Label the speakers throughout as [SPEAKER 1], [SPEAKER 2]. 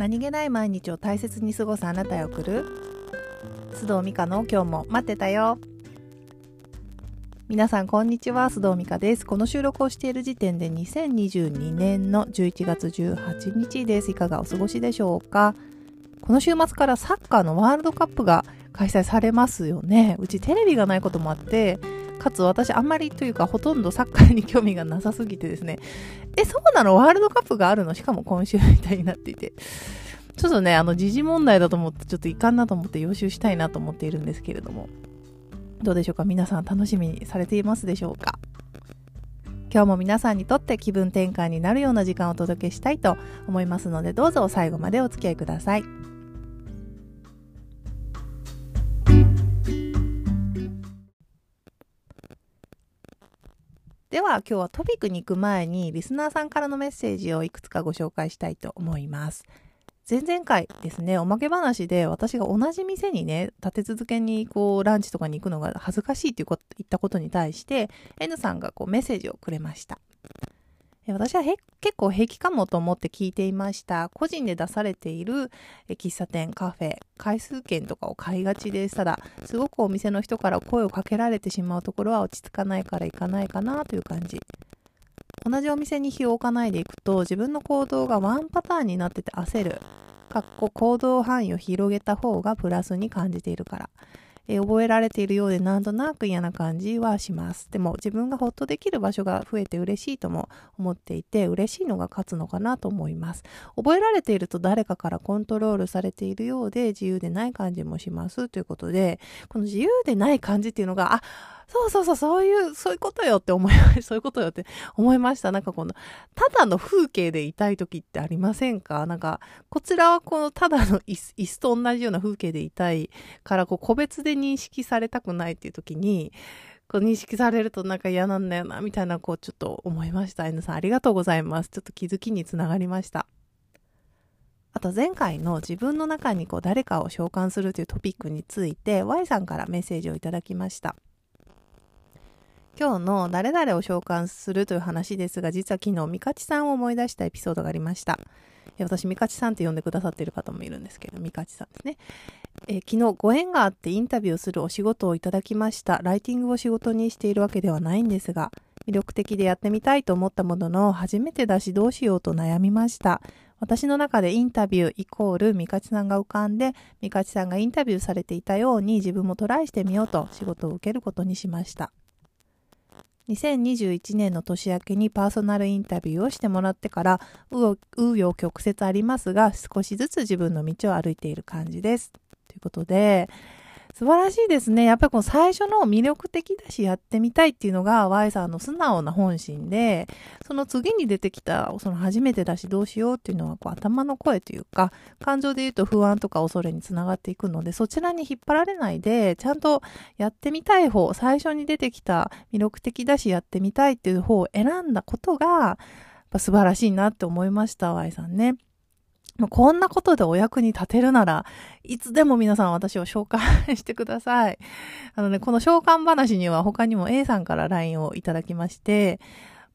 [SPEAKER 1] 何気ない毎日を大切に過ごすあなたへ送る。須藤美香の今日も待ってたよ。皆さんこんにちは。須藤美香です。この収録をしている時点で2022年の11月18日です。いかがお過ごしでしょうか。この週末からサッカーのワールドカップが開催されますよね。うちテレビがないこともあってかつ私あんまりというかほとんどサッカーに興味がなさすぎてですね、え、そうなの？ワールドカップがあるの？しかも今週みたいになっていて。ちょっとね、あの、時事問題だと思って、ちょっといかんなと思って予習したいなと思っているんですけれども。どうでしょうか？皆さん楽しみにされていますでしょうか？今日も皆さんにとって気分転換になるような時間をお届けしたいと思いますので、どうぞ最後までお付き合いください。は今日はトピックに行く前にリスナーさんからのメッセージをいくつかご紹介したいと思います。前々回ですね、おまけ話で私が同じ店にね、立て続けにこうランチとかに行くのが恥ずかしいっていうこと言ったことに対して N さんがこうメッセージをくれました。私は結構平気かもと思って聞いていました。個人で出されている喫茶店、カフェ、回数券とかを買いがちです。ただ、すごくお店の人から声をかけられてしまうところは落ち着かないから行かないかなという感じ。同じお店に火を置かないでいくと自分の行動がワンパターンになってて焦る。かっこ行動範囲を広げた方がプラスに感じているから。えー、覚えられているようでなんとなく嫌な感じはします。でも自分がほっとできる場所が増えて嬉しいとも思っていて嬉しいのが勝つのかなと思います。覚えられていると誰かからコントロールされているようで自由でない感じもしますということでこの自由でない感じっていうのがあそうそうそう、そういう、そういうことよって思い。そういうことよって思いました。なんかこの、ただの風景でいたい時ってありませんか？なんか、こちらはこのただの椅子 椅子と同じような風景でいたいから、こう個別で認識されたくないっていう時に、こう認識されるとなんか嫌なんだよな、みたいな、こうちょっと思いました。N さんありがとうございます。ちょっと気づきにつながりました。あと前回の自分の中にこう誰かを召喚するというトピックについて Y さんからメッセージをいただきました。今日の誰々を召喚するという話ですが、実は昨日、ミカチさんを思い出したエピソードがありました。私、ミカチさんって呼んでくださっている方もいるんですけど、ミカチさんですね。え昨日、ご縁があってインタビューをするお仕事をいただきました。ライティングを仕事にしているわけではないんですが、魅力的でやってみたいと思ったものの、初めてだしどうしようと悩みました。私の中でインタビューイコールミカチさんが浮かんで、ミカチさんがインタビューされていたように自分もトライしてみようと仕事を受けることにしました。2021年の年明けにパーソナルインタビューをしてもらってから紆余曲折ありますが少しずつ自分の道を歩いている感じです。ということで素晴らしいですね。やっぱりこの最初の魅力的だしやってみたいっていうのが Y さんの素直な本心で、その次に出てきたその初めてだしどうしようっていうのはこう頭の声というか、感情で言うと不安とか恐れにつながっていくので、そちらに引っ張られないで、ちゃんとやってみたい方、最初に出てきた魅力的だしやってみたいっていう方を選んだことが、やっぱ素晴らしいなって思いました、Y さんね。もうこんなことでお役に立てるなら、いつでも皆さん私を召喚してください。あのね、この召喚話には他にも A さんから LINE をいただきまして、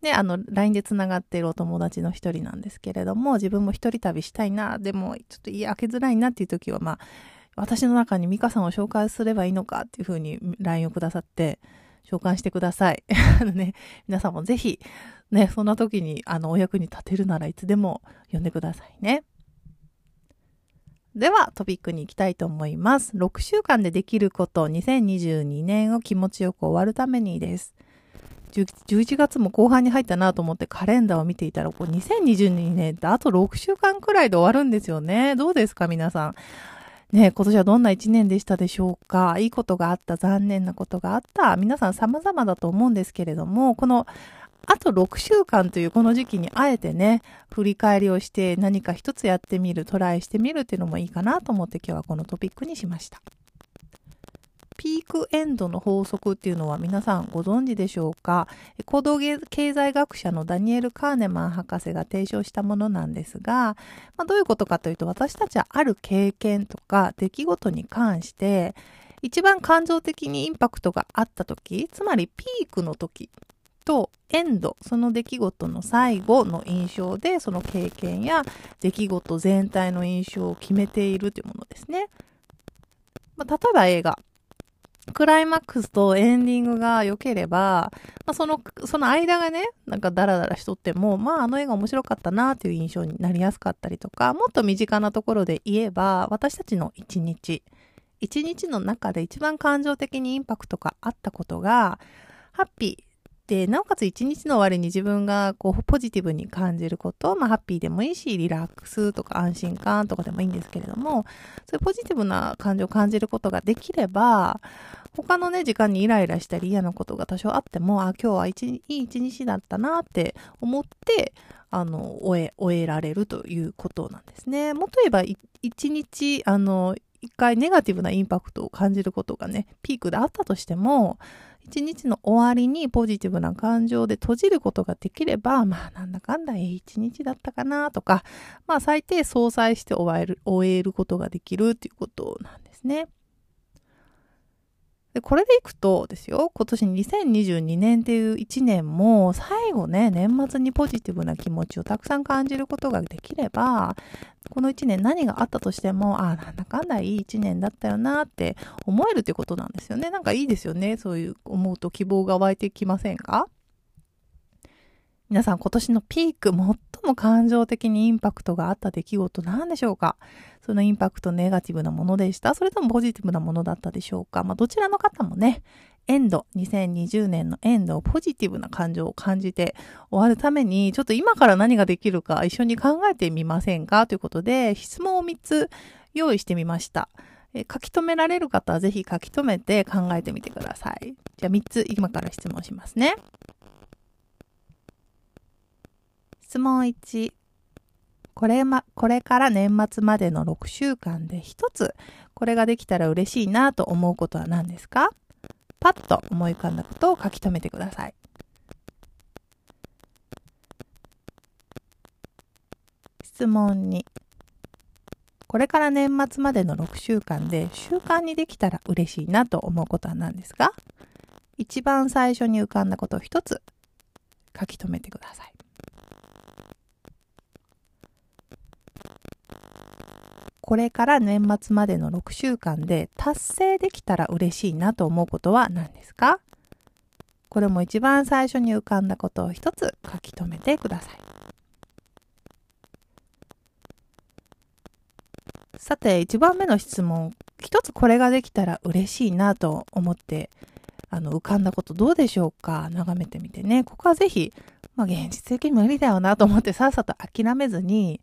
[SPEAKER 1] で、あの、LINE で繋がっているお友達の一人なんですけれども、自分も一人旅したいな、でも、ちょっと家開けづらいなっていう時は、まあ、私の中にミカさんを紹介すればいいのかっていうふうに LINE をくださって、召喚してください。あのね、皆さんもぜひ、ね、そんな時に、あの、お役に立てるならいつでも呼んでくださいね。ではトピックに行きたいと思います。6週間でできること2022年を気持ちよく終わるためにです。11月も後半に入ったなと思ってカレンダーを見ていたら、こう2022年ってあと6週間くらいで終わるんですよね。どうですか皆さん。ね今年はどんな1年でしたでしょうかいいことがあった、残念なことがあった。皆さん様々だと思うんですけれども、このあと6週間というこの時期にあえてね、振り返りをして何か一つやってみる、トライしてみるっていうのもいいかなと思って今日はこのトピックにしました。ピークエンドの法則っていうのは皆さんご存知でしょうか？行動経済学者のダニエル・カーネマン博士が提唱したものなんですが、まあ、どういうことかというと私たちはある経験とか出来事に関して一番感情的にインパクトがあった時つまりピークの時とエンド、その出来事の最後の印象で、その経験や出来事全体の印象を決めているというものですね。まあ、例えば映画。クライマックスとエンディングが良ければ、まあ、その、その間がね、なんかダラダラしとっても、まああの映画面白かったなっていう印象になりやすかったりとか、もっと身近なところで言えば、私たちの一日、一日の中で一番感情的にインパクトがあったことが、ハッピー、で、なおかつ一日の終わりに自分がこうポジティブに感じること、まあハッピーでもいいし、リラックスとか安心感とかでもいいんですけれども、そういうポジティブな感情を感じることができれば、他のね、時間にイライラしたり嫌なことが多少あっても、あ、今日は一いい一日だったなって思って、あの、終え、終えられるということなんですね。もっと言えば、一日、あの、一回ネガティブなインパクトを感じることがね、ピークであったとしても、一日の終わりにポジティブな感情で閉じることができれば、まあなんだかんだいい一日だったかなとか、まあ最低相殺して終える、終えることができるっていうことなんですね。で、これでいくとですよ、今年2022年っていう1年も最後ね、年末にポジティブな気持ちをたくさん感じることができれば、この1年何があったとしても、ああ、なんだかんだいい1年だったよなって思えるということなんですよね。なんかいいですよね。そういう思うと希望が湧いてきませんか？皆さん今年のピーク、最も感情的にインパクトがあった出来事何でしょうか？そのインパクトネガティブなものでしたそれともポジティブなものだったでしょうか？まあどちらの方もね、エンド、2020年のエンドをポジティブな感情を感じて終わるために、ちょっと今から何ができるか一緒に考えてみませんか？ということで、質問を3つ用意してみました。え書き留められる方はぜひ書き留めて考えてみてください。じゃあ3つ今から質問しますね。質問1。これま、これから年末までの6週間で一つ、これができたら嬉しいなと思うことは何ですか？パッと思い浮かんだことを書き留めてください。質問2。これから年末までの6週間で習慣にできたら嬉しいなと思うことは何ですか？一番最初に浮かんだことを一つ書き留めてください。これから年末までの6週間で達成できたら嬉しいなと思うことは何ですか？これも一番最初に浮かんだことを一つ書き留めてください。さて、1番目の質問。一つこれができたら嬉しいなと思って、あの、浮かんだことどうでしょうか？眺めてみてね。ここはぜひ、まあ、現実的に無理だよなと思ってさっさと諦めずに、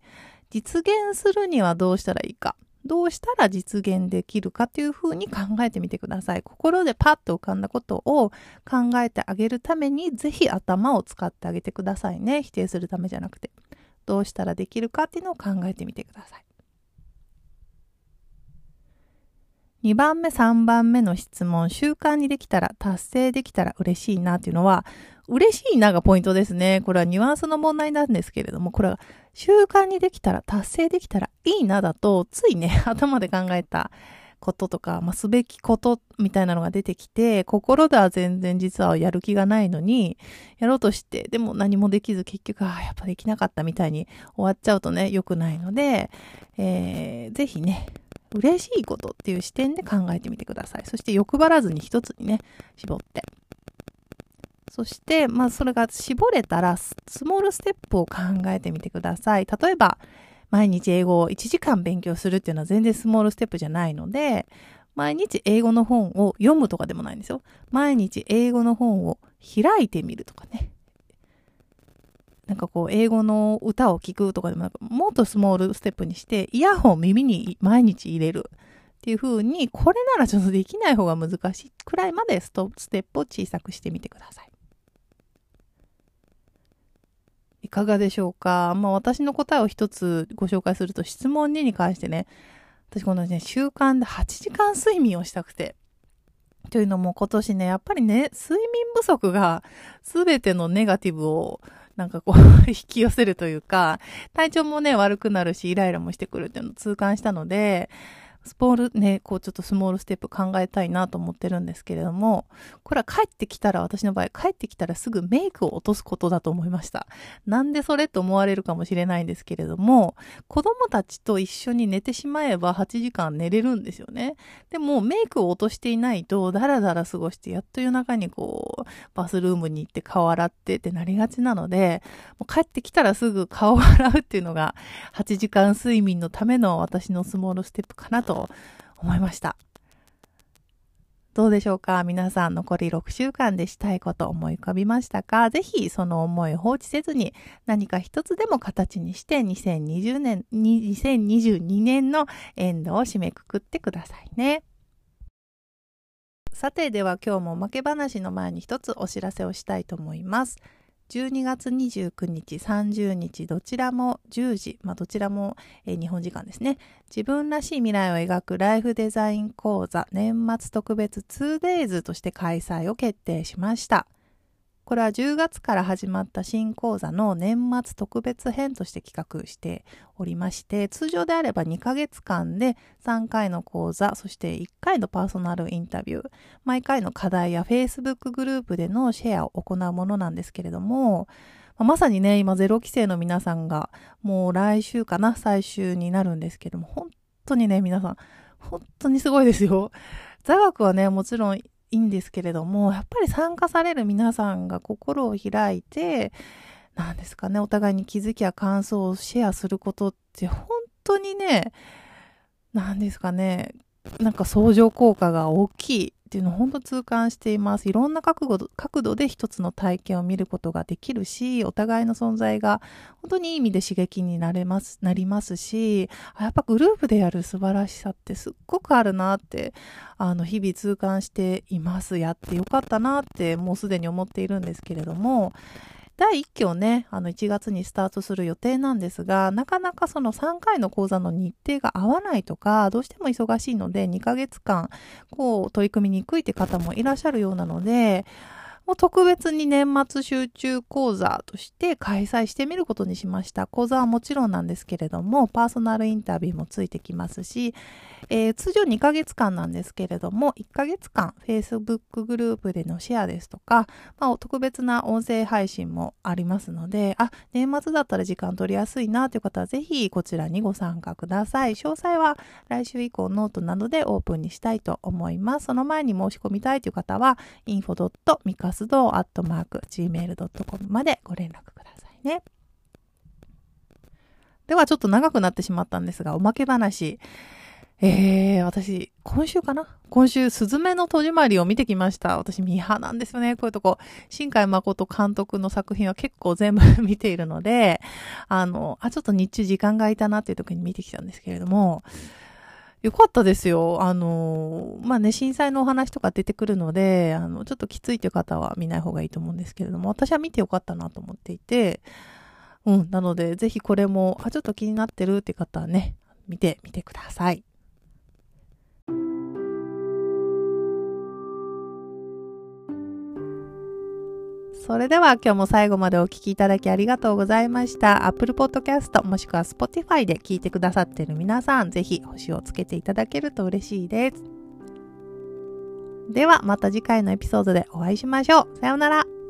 [SPEAKER 1] 実現するにはどうしたらいいか。どうしたら実現できるかというふうに考えてみてください。心でパッと浮かんだことを考えてあげるために、ぜひ頭を使ってあげてくださいね。否定するためじゃなくて。どうしたらできるかっていうのを考えてみてください。2番目、3番目の質問、習慣にできたら、達成できたら嬉しいなっていうのは、嬉しいながポイントですね。これはニュアンスの問題なんですけれども、これは習慣にできたら、達成できたらいいなだと、ついね、頭で考えたこととか、まあ、すべきことみたいなのが出てきて、心では全然実はやる気がないのに、やろうとして、でも何もできず結局、ああ、やっぱできなかったみたいに終わっちゃうとね、良くないので、えー、ぜひね、嬉しいことっていう視点で考えてみてください。そして欲張らずに一つにね、絞って。そして、まあ、それが絞れたら、スモールステップを考えてみてください。例えば、毎日英語を1時間勉強するっていうのは全然スモールステップじゃないので、毎日英語の本を読むとかでもないんですよ。毎日英語の本を開いてみるとかね。なんかこう、英語の歌を聴くとかでもなく、もっとスモールステップにして、イヤホンを耳に毎日入れる。っていう風に、これならちょっとできない方が難しいくらいまでストステップを小さくしてみてください。いかがでしょうか？まあ私の答えを一つご紹介すると質問2に関してね、私このね、習慣で8時間睡眠をしたくて。というのも今年ね、やっぱりね、睡眠不足が全てのネガティブをなんかこう 引き寄せるというか、体調もね、悪くなるし、イライラもしてくるっていうのを痛感したので、スポールね、こうちょっとスモールステップ考えたいなと思ってるんですけれども、これは帰ってきたら、私の場合、帰ってきたらすぐメイクを落とすことだと思いました。なんでそれと思われるかもしれないんですけれども、子供たちと一緒に寝てしまえば8時間寝れるんですよね。でも、メイクを落としていないと、だらだら過ごして、やっと夜中にこう、バスルームに行って顔洗ってってなりがちなので、もう帰ってきたらすぐ顔を洗うっていうのが、8時間睡眠のための私のスモールステップかなとと思いました。どうでしょうか？皆さん残り6週間でしたいこと思い浮かびましたか？ぜひその思い放置せずに何か一つでも形にして2020年、2022年のエンドを締めくくってくださいね。さてでは今日もおまけ話の前に一つお知らせをしたいと思います。12月29日、30日、どちらも10時、まあ、どちらも、えー、日本時間ですね。自分らしい未来を描くライフデザイン講座年末特別 2days として開催を決定しました。これは10月から始まった新講座の年末特別編として企画しておりまして、通常であれば2ヶ月間で3回の講座、そして1回のパーソナルインタビュー、毎回の課題や Facebook グループでのシェアを行うものなんですけれども、まさにね、今ゼロ規制の皆さんがもう来週かな、最終になるんですけども、本当にね、皆さん、本当にすごいですよ。座学はね、もちろんいんですけれども、やっぱり参加される皆さんが心を開いて、なんですかね、お互いに気づきや感想をシェアすることって本当にね、何ですかね、なんか相乗効果が大きいっていうのを本当痛感しています。いろんな角度角度で一つの体験を見ることができるし、お互いの存在が本当にいい意味で刺激になれます、なりますし、やっぱグループでやる素晴らしさってすっごくあるなって、あの、日々痛感しています。やってよかったなってもうすでに思っているんですけれども、第1期をね、あの1月にスタートする予定なんですが、なかなかその3回の講座の日程が合わないとか、どうしても忙しいので2ヶ月間、こう取り組みにくいって方もいらっしゃるようなので、もう特別に年末集中講座として開催してみることにしました。講座はもちろんなんですけれども、パーソナルインタビューもついてきますし、えー、通常2ヶ月間なんですけれども、1ヶ月間 Facebook グループでのシェアですとか、まあ、特別な音声配信もありますので、あ、年末だったら時間取りやすいなという方はぜひこちらにご参加ください。詳細は来週以降ノートなどでオープンにしたいと思います。その前に申し込みたいという方は、info.mika 活動アットマーク gmail.com までご連絡くださいね。ではちょっと長くなってしまったんですが、おまけ話。えー、私、今週かな？今週、すずめの戸締まりを見てきました。私、ミーハーなんですよね。こういうとこ。新海誠監督の作品は結構全部 見ているので、あの、あ、ちょっと日中時間が空いたなっていう時に見てきたんですけれども、よかったですよ。あの、まあね、震災のお話とか出てくるので、あの、ちょっときついという方は見ない方がいいと思うんですけれども、私は見てよかったなと思っていて、うん、なので、ぜひこれも、あ、ちょっと気になってるって方はね、見てみてください。それでは今日も最後までお聴きいただきありがとうございました。Apple Podcast もしくは Spotify で聞いてくださっている皆さん、ぜひ星をつけていただけると嬉しいです。ではまた次回のエピソードでお会いしましょう。さようなら。